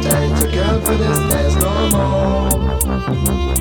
Take the confidence. There's no more.